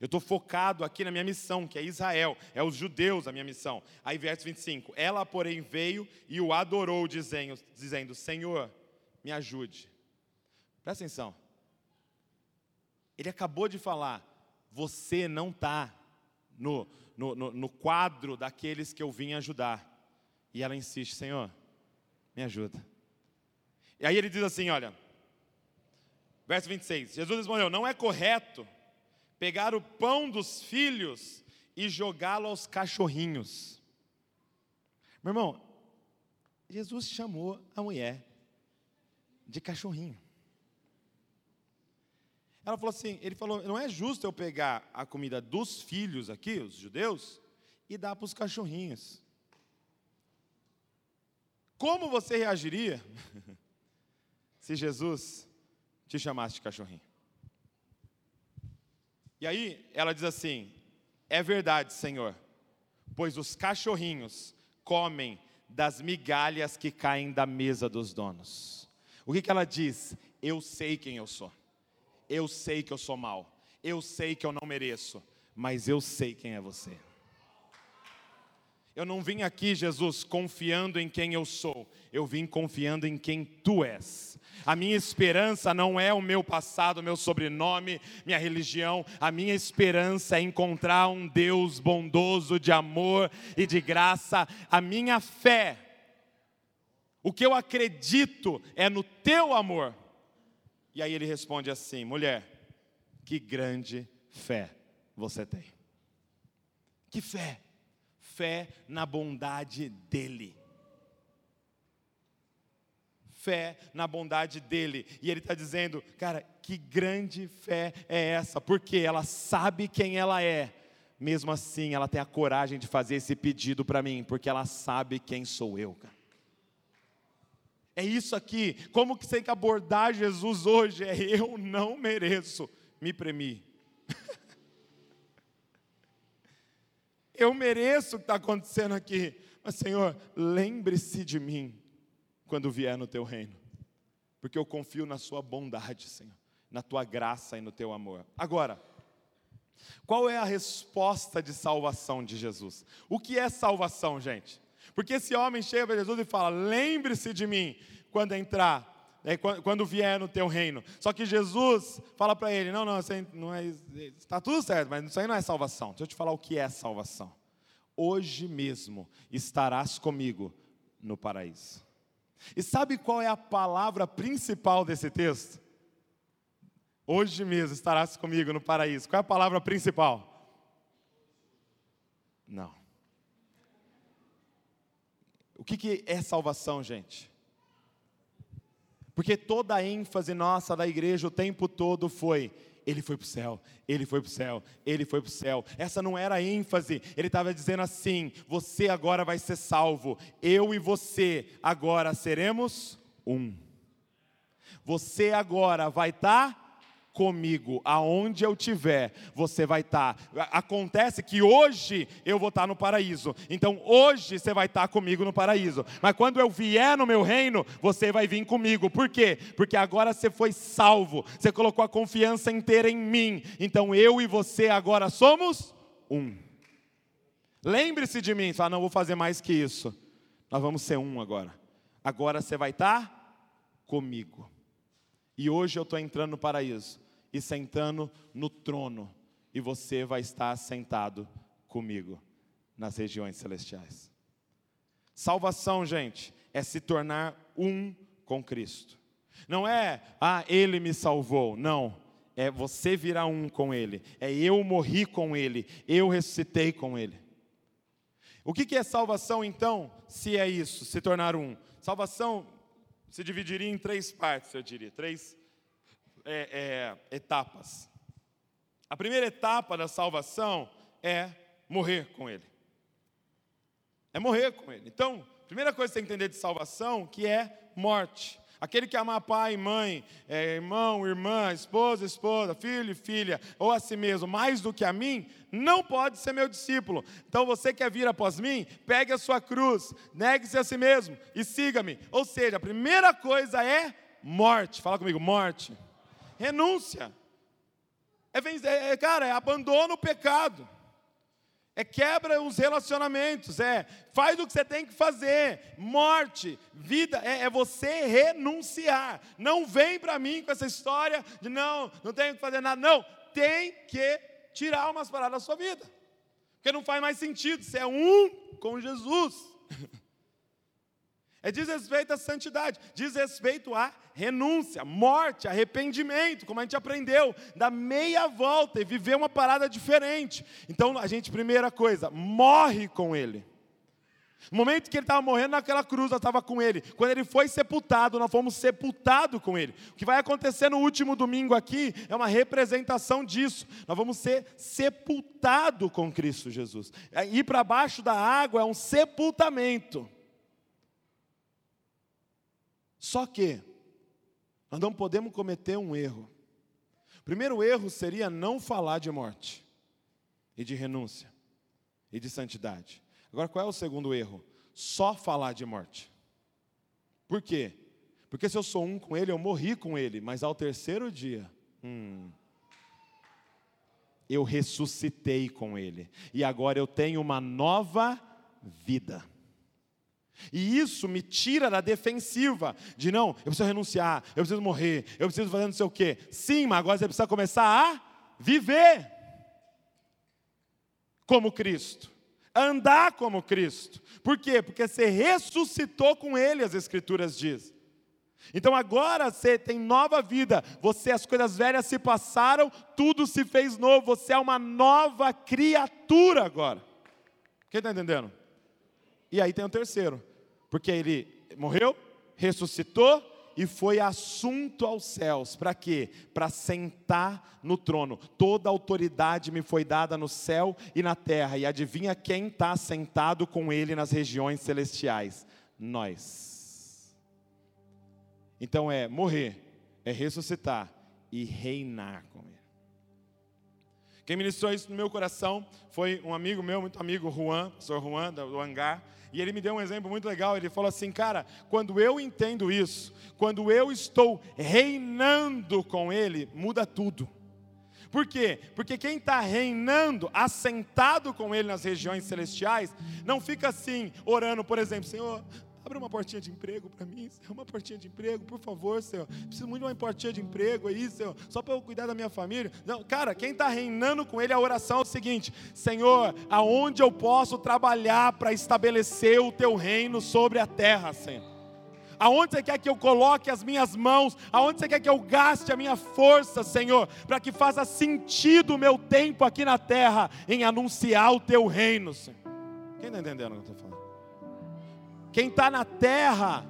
Eu estou focado aqui na minha missão, que é Israel, é os judeus a minha missão. Aí, verso 25: Ela, porém, veio e o adorou, dizendo, dizendo Senhor, me ajude. Presta atenção. Ele acabou de falar: você não está no, no, no, no quadro daqueles que eu vim ajudar. E ela insiste: Senhor, me ajuda. E aí ele diz assim: olha, verso 26, Jesus respondeu: Não é correto pegar o pão dos filhos e jogá-lo aos cachorrinhos. Meu irmão, Jesus chamou a mulher de cachorrinho. Ela falou assim, ele falou, não é justo eu pegar a comida dos filhos aqui, os judeus, e dar para os cachorrinhos. Como você reagiria [LAUGHS] se Jesus te chamasse de cachorrinho? E aí ela diz assim: É verdade, Senhor, pois os cachorrinhos comem das migalhas que caem da mesa dos donos. O que, que ela diz? Eu sei quem eu sou. Eu sei que eu sou mal, eu sei que eu não mereço, mas eu sei quem é você. Eu não vim aqui, Jesus, confiando em quem eu sou, eu vim confiando em quem tu és. A minha esperança não é o meu passado, meu sobrenome, minha religião. A minha esperança é encontrar um Deus bondoso, de amor e de graça. A minha fé, o que eu acredito é no teu amor. E aí ele responde assim: mulher, que grande fé você tem. Que fé? Fé na bondade dele. fé na bondade dele. E ele está dizendo, cara, que grande fé é essa? Porque ela sabe quem ela é. Mesmo assim, ela tem a coragem de fazer esse pedido para mim, porque ela sabe quem sou eu, cara. É isso aqui. Como que tem que abordar Jesus hoje? É eu não mereço me premir. [LAUGHS] eu mereço o que está acontecendo aqui. Mas, Senhor, lembre-se de mim quando vier no teu reino, porque eu confio na Sua bondade, Senhor, na Tua graça e no Teu amor. Agora, qual é a resposta de salvação de Jesus? O que é salvação, gente? Porque esse homem chega para Jesus e fala: Lembre-se de mim quando entrar é, quando vier no teu reino. Só que Jesus fala para ele: não, não, não é, está tudo certo, mas isso aí não é salvação. Deixa eu te falar o que é salvação. Hoje mesmo estarás comigo no paraíso. E sabe qual é a palavra principal desse texto? Hoje mesmo estarás comigo no paraíso. Qual é a palavra principal? Não. O que, que é salvação, gente? Porque toda a ênfase nossa da igreja o tempo todo foi: ele foi para o céu, ele foi para o céu, ele foi para o céu. Essa não era a ênfase, ele estava dizendo assim: você agora vai ser salvo, eu e você agora seremos um. Você agora vai estar tá comigo, aonde eu tiver, você vai estar. Tá. Acontece que hoje eu vou estar tá no paraíso, então hoje você vai estar tá comigo no paraíso, mas quando eu vier no meu reino, você vai vir comigo, por quê? Porque agora você foi salvo, você colocou a confiança inteira em mim, então eu e você agora somos um. Lembre-se de mim, fala, não vou fazer mais que isso, nós vamos ser um agora, agora você vai estar comigo. E hoje eu estou entrando no paraíso e sentando no trono, e você vai estar sentado comigo nas regiões celestiais. Salvação, gente, é se tornar um com Cristo. Não é, ah, ele me salvou. Não. É você virar um com ele. É eu morri com ele. Eu ressuscitei com ele. O que é salvação, então, se é isso, se tornar um? Salvação se dividiria em três partes, eu diria. Três é, é, etapas. A primeira etapa da salvação é morrer com Ele. É morrer com Ele. Então, a primeira coisa que você tem que entender de salvação, que é morte. Aquele que ama pai mãe, é, irmão, irmã, esposa, esposa, filho e filha, ou a si mesmo, mais do que a mim, não pode ser meu discípulo. Então você quer vir após mim, pegue a sua cruz, negue-se a si mesmo e siga-me. Ou seja, a primeira coisa é morte. Fala comigo, morte renúncia. É, é, é, cara, é abandona o pecado. É quebra os relacionamentos, é faz o que você tem que fazer. Morte, vida, é, é você renunciar. Não vem para mim com essa história de não, não tenho que fazer nada. Não, tem que tirar umas paradas da sua vida. Porque não faz mais sentido, você é um com Jesus. [LAUGHS] É diz respeito à santidade, diz respeito à renúncia, morte, arrependimento, como a gente aprendeu, dar meia volta e viver uma parada diferente. Então a gente, primeira coisa, morre com Ele. No momento que ele estava morrendo naquela cruz, eu estava com ele. Quando ele foi sepultado, nós fomos sepultados com ele. O que vai acontecer no último domingo aqui é uma representação disso. Nós vamos ser sepultados com Cristo Jesus. É, ir para baixo da água é um sepultamento. Só que nós não podemos cometer um erro. O primeiro erro seria não falar de morte e de renúncia e de santidade. Agora, qual é o segundo erro? Só falar de morte. Por quê? Porque se eu sou um com ele, eu morri com ele, mas ao terceiro dia, hum, eu ressuscitei com ele, e agora eu tenho uma nova vida. E isso me tira da defensiva, de não, eu preciso renunciar, eu preciso morrer, eu preciso fazer não sei o quê. Sim, mas agora você precisa começar a viver como Cristo, andar como Cristo. Por quê? Porque você ressuscitou com Ele, as Escrituras dizem. Então agora você tem nova vida, você as coisas velhas se passaram, tudo se fez novo, você é uma nova criatura agora. Quem está entendendo? E aí tem o terceiro, porque ele morreu, ressuscitou, e foi assunto aos céus. Para quê? Para sentar no trono. Toda autoridade me foi dada no céu e na terra. E adivinha quem está sentado com ele nas regiões celestiais? Nós. Então é morrer, é ressuscitar e reinar com ele. Quem ministrou isso no meu coração foi um amigo meu, muito amigo, Juan, pastor Juan, do Hangar. E ele me deu um exemplo muito legal. Ele falou assim: Cara, quando eu entendo isso, quando eu estou reinando com Ele, muda tudo. Por quê? Porque quem está reinando, assentado com Ele nas regiões celestiais, não fica assim, orando, por exemplo, Senhor, Abre uma portinha de emprego para mim, Senhor. Uma portinha de emprego, por favor, Senhor. Preciso muito de uma portinha de emprego aí, Senhor. Só para eu cuidar da minha família. Não, cara, quem está reinando com ele, a oração é o seguinte: Senhor, aonde eu posso trabalhar para estabelecer o teu reino sobre a terra, Senhor? Aonde você quer que eu coloque as minhas mãos? Aonde você quer que eu gaste a minha força, Senhor? Para que faça sentido o meu tempo aqui na terra em anunciar o teu reino, Senhor. Quem está entendendo o que eu estou falando? Quem está na terra,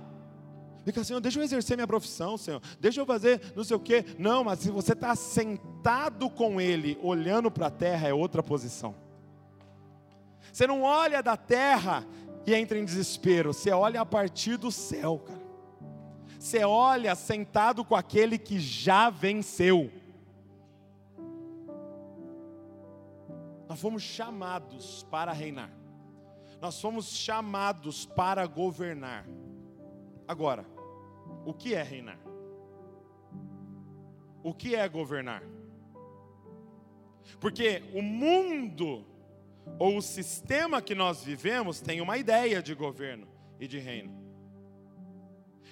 fica, Senhor, deixa eu exercer minha profissão, Senhor, deixa eu fazer não sei o quê. Não, mas se você está sentado com Ele, olhando para a terra, é outra posição. Você não olha da terra e entra em desespero, você olha a partir do céu, cara. Você olha sentado com aquele que já venceu. Nós fomos chamados para reinar. Nós fomos chamados para governar. Agora, o que é reinar? O que é governar? Porque o mundo ou o sistema que nós vivemos tem uma ideia de governo e de reino.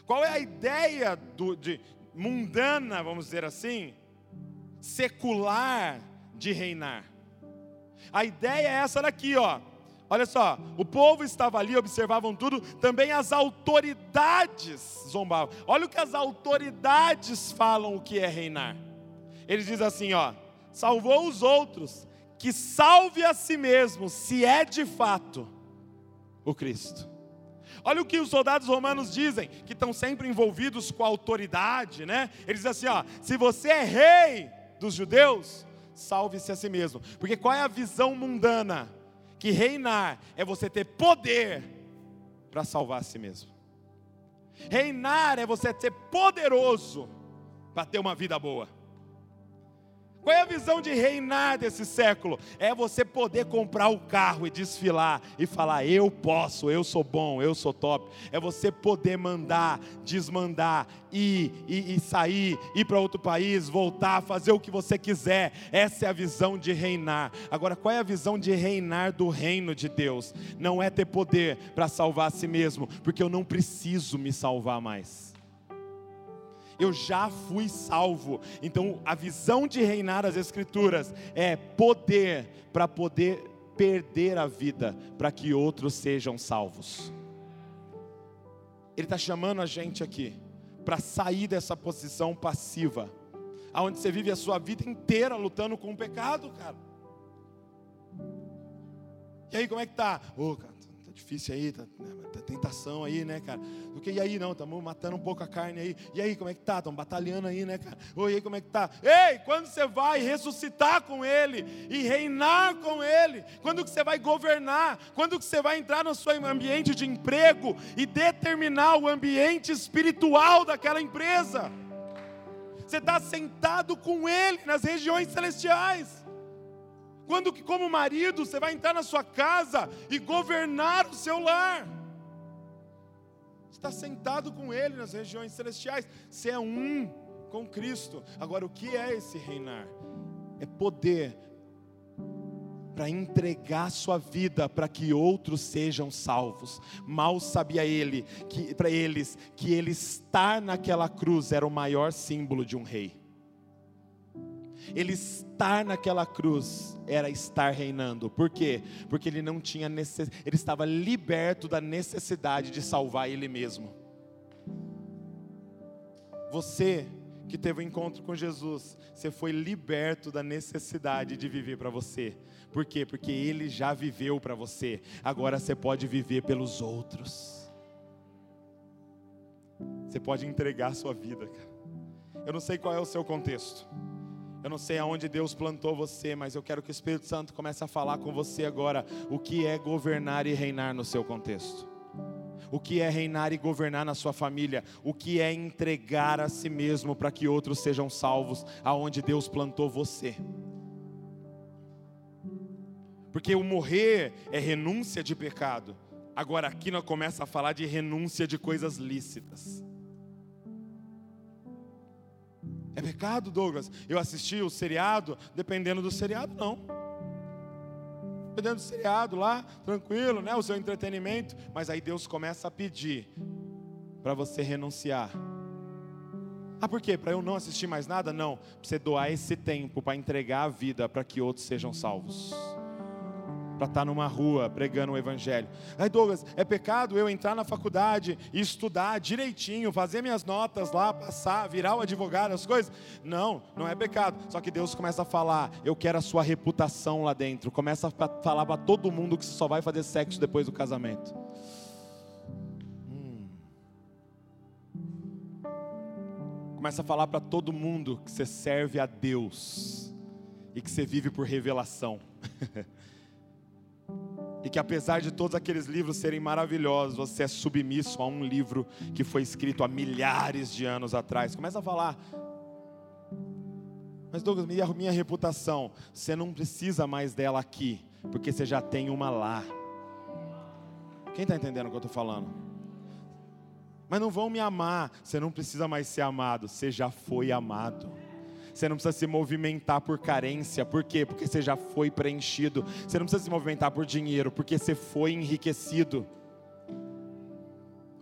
Qual é a ideia do, de mundana, vamos dizer assim, secular de reinar? A ideia é essa daqui, ó. Olha só, o povo estava ali, observavam tudo, também as autoridades zombavam. Olha o que as autoridades falam o que é reinar. Ele diz assim, ó: salvou os outros, que salve a si mesmo, se é de fato o Cristo. Olha o que os soldados romanos dizem, que estão sempre envolvidos com a autoridade, né? Eles dizem assim, ó: se você é rei dos judeus, salve-se a si mesmo. Porque qual é a visão mundana? Que reinar é você ter poder para salvar a si mesmo. Reinar é você ser poderoso para ter uma vida boa. Qual é a visão de reinar desse século? É você poder comprar o carro e desfilar e falar: eu posso, eu sou bom, eu sou top. É você poder mandar, desmandar, ir e, sair, ir para outro país, voltar, fazer o que você quiser. Essa é a visão de reinar. Agora, qual é a visão de reinar do reino de Deus? Não é ter poder para salvar a si mesmo, porque eu não preciso me salvar mais eu já fui salvo. Então, a visão de reinar as Escrituras é poder para poder perder a vida para que outros sejam salvos. Ele está chamando a gente aqui para sair dessa posição passiva, aonde você vive a sua vida inteira lutando com o pecado, cara. E aí, como é que tá? Ô, oh, cara, tá difícil aí, tá, né, tá tentação aí, né, cara? Porque e aí, não, estamos matando um pouco a carne aí. E aí, como é que tá? Estamos batalhando aí, né, cara? Oi, aí, como é que tá? Ei, quando você vai ressuscitar com Ele e reinar com Ele? Quando que você vai governar? Quando que você vai entrar no seu ambiente de emprego e determinar o ambiente espiritual daquela empresa? Você está sentado com Ele nas regiões celestiais. Quando que como marido você vai entrar na sua casa e governar o seu lar? Está sentado com Ele nas regiões celestiais. Você é um com Cristo. Agora, o que é esse reinar? É poder para entregar sua vida para que outros sejam salvos. Mal sabia ele que para eles que ele estar naquela cruz era o maior símbolo de um rei. Ele estar naquela cruz era estar reinando. Por quê? Porque ele não tinha necess... ele estava liberto da necessidade de salvar ele mesmo. Você que teve o um encontro com Jesus, você foi liberto da necessidade de viver para você. Por quê? Porque ele já viveu para você. Agora você pode viver pelos outros. Você pode entregar a sua vida, cara. Eu não sei qual é o seu contexto. Eu não sei aonde Deus plantou você, mas eu quero que o Espírito Santo comece a falar com você agora o que é governar e reinar no seu contexto. O que é reinar e governar na sua família? O que é entregar a si mesmo para que outros sejam salvos aonde Deus plantou você? Porque o morrer é renúncia de pecado. Agora aqui nós começa a falar de renúncia de coisas lícitas. É pecado, Douglas? Eu assisti o seriado, dependendo do seriado, não. Dependendo do seriado lá, tranquilo, né? O seu entretenimento. Mas aí Deus começa a pedir para você renunciar. Ah, por quê? Para eu não assistir mais nada? Não. Para você doar esse tempo para entregar a vida para que outros sejam salvos para estar tá numa rua pregando o evangelho. Aí Douglas, é pecado eu entrar na faculdade e estudar direitinho, fazer minhas notas lá, passar, virar o advogado, as coisas? Não, não é pecado. Só que Deus começa a falar, eu quero a sua reputação lá dentro. Começa a falar para todo mundo que você só vai fazer sexo depois do casamento. Hum. Começa a falar para todo mundo que você serve a Deus e que você vive por revelação. [LAUGHS] E que apesar de todos aqueles livros serem maravilhosos, você é submisso a um livro que foi escrito há milhares de anos atrás. Começa a falar. Mas Douglas, minha, minha reputação, você não precisa mais dela aqui, porque você já tem uma lá. Quem está entendendo o que eu estou falando? Mas não vão me amar, você não precisa mais ser amado, você já foi amado. Você não precisa se movimentar por carência. Por quê? Porque você já foi preenchido. Você não precisa se movimentar por dinheiro, porque você foi enriquecido.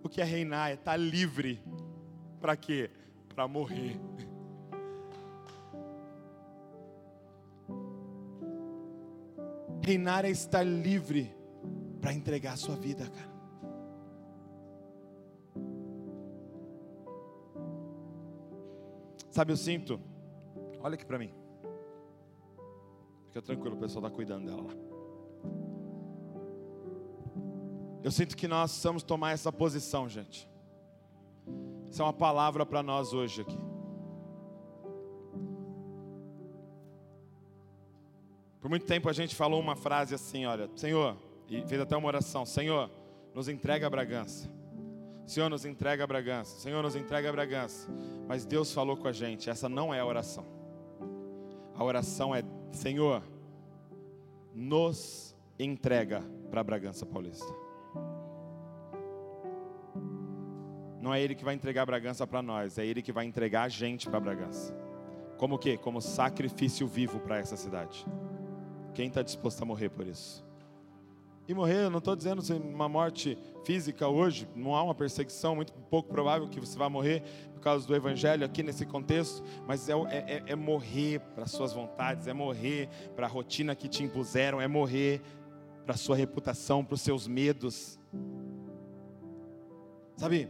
O que é reinar é estar livre. Para quê? Para morrer. [LAUGHS] Reinar é estar livre para entregar a sua vida, cara. Sabe, eu sinto Olha aqui para mim. Fica tranquilo, o pessoal está cuidando dela lá. Eu sinto que nós precisamos tomar essa posição, gente. Isso é uma palavra para nós hoje aqui. Por muito tempo a gente falou uma frase assim, olha, Senhor, e fez até uma oração, Senhor, nos entrega a Bragança. Senhor, nos entrega a Bragança. Senhor, nos entrega a Bragança. Mas Deus falou com a gente, essa não é a oração. A oração é: Senhor, nos entrega para Bragança Paulista. Não é Ele que vai entregar Bragança para nós, é Ele que vai entregar a gente para Bragança. Como o quê? Como sacrifício vivo para essa cidade. Quem está disposto a morrer por isso? E morrer, eu não estou dizendo uma morte física hoje, não há uma perseguição, muito pouco provável que você vá morrer por causa do Evangelho aqui nesse contexto, mas é, é, é morrer para suas vontades, é morrer para a rotina que te impuseram, é morrer para a sua reputação, para os seus medos. Sabe,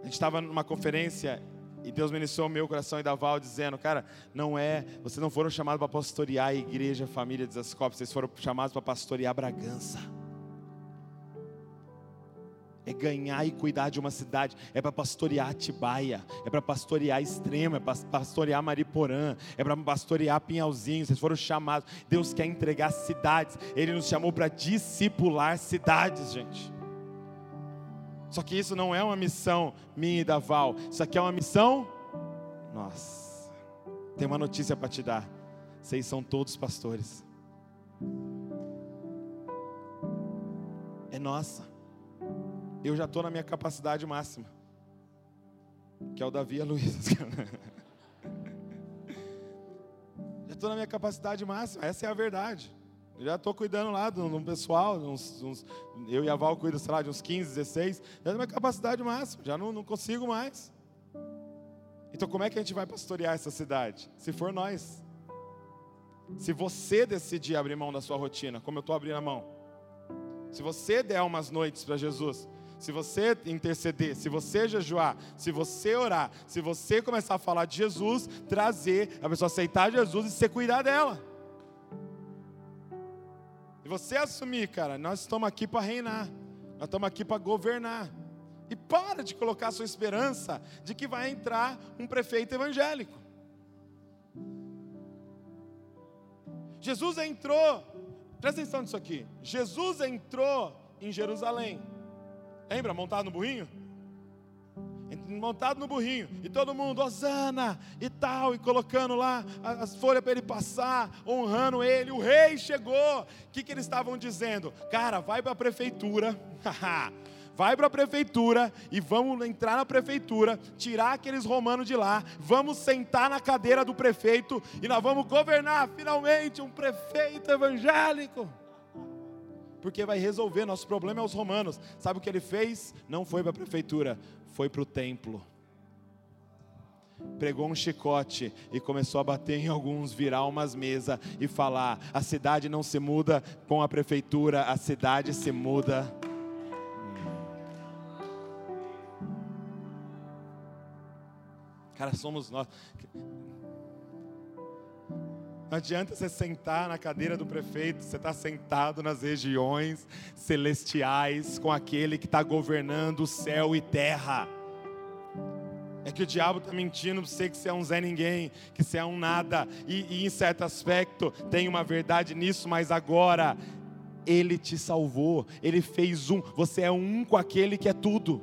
a gente estava numa conferência e Deus ministrou meu coração e da Val dizendo, cara, não é, vocês não foram chamados para pastorear a igreja, a família de Zascope, vocês foram chamados para pastorear Bragança. É ganhar e cuidar de uma cidade, é para pastorear Atibaia, é para pastorear Extrema, é para pastorear Mariporã, é para pastorear Pinhalzinho, vocês foram chamados. Deus quer entregar cidades, Ele nos chamou para discipular cidades, gente. Só que isso não é uma missão minha e da Val. Isso aqui é uma missão nossa. Tem uma notícia para te dar. Vocês são todos pastores. É nossa. Eu já estou na minha capacidade máxima. Que é o Davi e a Luísa. [LAUGHS] já estou na minha capacidade máxima. Essa é a verdade. Já estou cuidando lá de um pessoal, uns, uns, eu e a Val cuido, sei lá, de uns 15, 16. Já é minha capacidade máxima, já não, não consigo mais. Então como é que a gente vai pastorear essa cidade? Se for nós. Se você decidir abrir mão da sua rotina, como eu estou abrindo a mão. Se você der umas noites para Jesus, se você interceder, se você jejuar, se você orar, se você começar a falar de Jesus, trazer a pessoa aceitar Jesus e você cuidar dela você assumir, cara, nós estamos aqui para reinar, nós estamos aqui para governar. E para de colocar sua esperança de que vai entrar um prefeito evangélico. Jesus entrou, presta atenção nisso aqui. Jesus entrou em Jerusalém. Lembra, montado no burrinho? Montado no burrinho, e todo mundo, Osana e tal, e colocando lá as folhas para ele passar, honrando ele. O rei chegou. O que, que eles estavam dizendo? Cara, vai para a prefeitura, [LAUGHS] vai para a prefeitura e vamos entrar na prefeitura, tirar aqueles romanos de lá, vamos sentar na cadeira do prefeito e nós vamos governar finalmente um prefeito evangélico porque vai resolver. Nosso problema é os romanos. Sabe o que ele fez? Não foi para a prefeitura, foi para o templo. Pregou um chicote e começou a bater em alguns, virar umas mesas e falar: a cidade não se muda com a prefeitura, a cidade se muda. Cara, somos nós. Não adianta você sentar na cadeira do prefeito, você está sentado nas regiões celestiais com aquele que está governando céu e terra. É que o diabo está mentindo para você que você é um Zé Ninguém, que você é um nada, e, e em certo aspecto tem uma verdade nisso, mas agora ele te salvou, ele fez um, você é um com aquele que é tudo.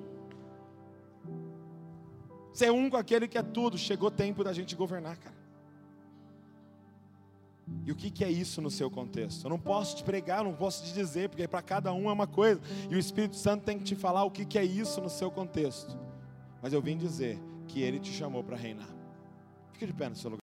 Você é um com aquele que é tudo. Chegou o tempo da gente governar, cara. E o que, é isso no seu contexto? Eu não posso te pregar, não posso te dizer, porque para cada um é uma coisa. E o Espírito Santo tem que te falar o que, que é isso no seu contexto. Mas eu vim dizer que Ele te chamou para reinar. Fique de pé no seu lugar.